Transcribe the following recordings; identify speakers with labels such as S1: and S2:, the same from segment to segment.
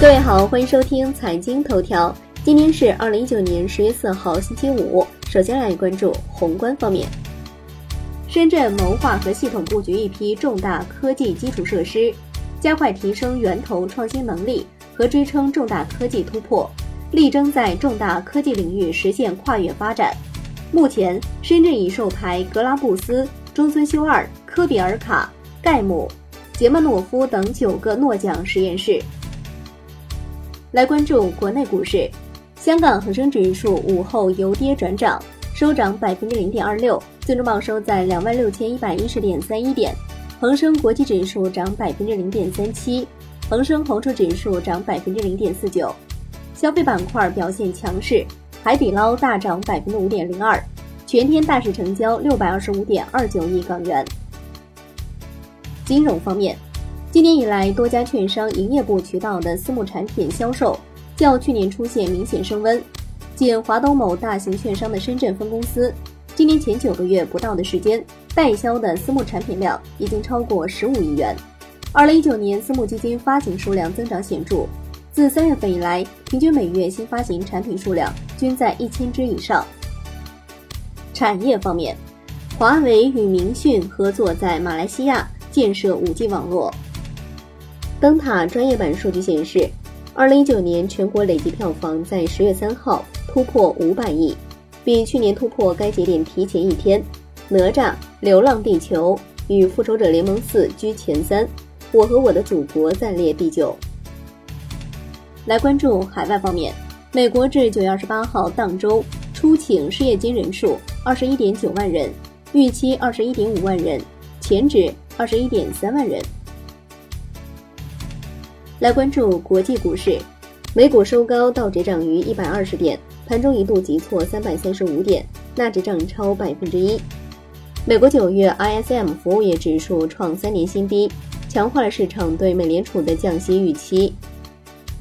S1: 各位好，欢迎收听财经头条。今天是二零一九年十月四号，星期五。首先来关注宏观方面。深圳谋划和系统布局一批重大科技基础设施，加快提升源头创新能力和支撑重大科技突破，力争在重大科技领域实现跨越发展。目前，深圳已授牌格拉布斯、中村修二、科比尔卡、盖姆、杰曼诺夫等九个诺奖实验室。来关注国内股市，香港恒生指数午后由跌转涨，收涨百分之零点二六，最终报收在两万六千一百一十点三一点。恒生国际指数涨百分之零点三七，恒生红筹指数涨百分之零点四九。消费板块表现强势，海底捞大涨百分之五点零二，全天大市成交六百二十五点二九亿港元。金融方面。今年以来，多家券商营业部渠道的私募产品销售较去年出现明显升温。仅华东某大型券商的深圳分公司，今年前九个月不到的时间，代销的私募产品量已经超过十五亿元。二零一九年私募基金发行数量增长显著，自三月份以来，平均每月新发行产品数量均在一千只以上。产业方面，华为与明讯合作在马来西亚建设五 G 网络。灯塔专业版数据显示，二零一九年全国累计票房在十月三号突破五百亿，比去年突破该节点提前一天。哪吒、流浪地球与复仇者联盟四居前三，我和我的祖国暂列第九。来关注海外方面，美国至九月二十八号当周出请失业金人数二十一点九万人，预期二十一点五万人，前值二十一点三万人。来关注国际股市，美股收高，道指涨逾一百二十点，盘中一度急挫三百三十五点，纳指涨超百分之一。美国九月 ISM 服务业指数创三年新低，强化了市场对美联储的降息预期。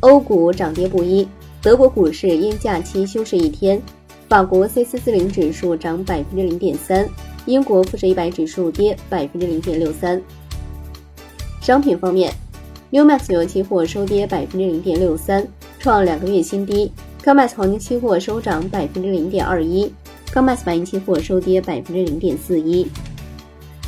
S1: 欧股涨跌不一，德国股市因假期休市一天，法国 C 四四零指数涨百分之零点三，英国富时一百指数跌百分之零点六三。商品方面。New Max 油期货收跌百分之零点六三，创两个月新低。Comex 黄金期货收涨百分之零点二一，Comex 白银期货收跌百分之零点四一。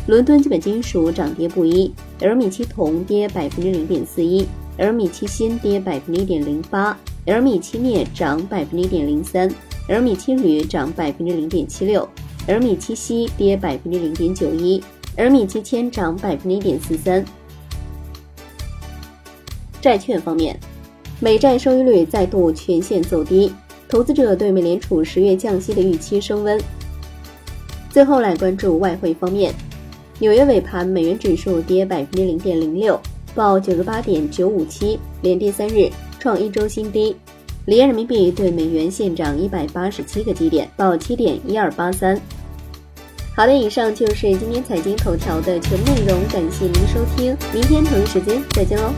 S1: 伦敦基本金属涨跌不一，L 米七铜跌百分之零点四一，L 米七锌跌百分之一点零八，L 米七镍涨百分之一点零三，L 米七铝涨百分之零点七六，L 米七锡跌百分之零点九一，L 米七铅涨百分之一点四三。债券方面，美债收益率再度全线走低，投资者对美联储十月降息的预期升温。最后来关注外汇方面，纽约尾盘美元指数跌百分之零点零六，报九十八点九五七，连跌三日，创一周新低。离岸人民币对美元现涨一百八十七个基点，报七点一二八三。好的，以上就是今天财经头条的全部内容，感谢您的收听，明天同一时间再见喽。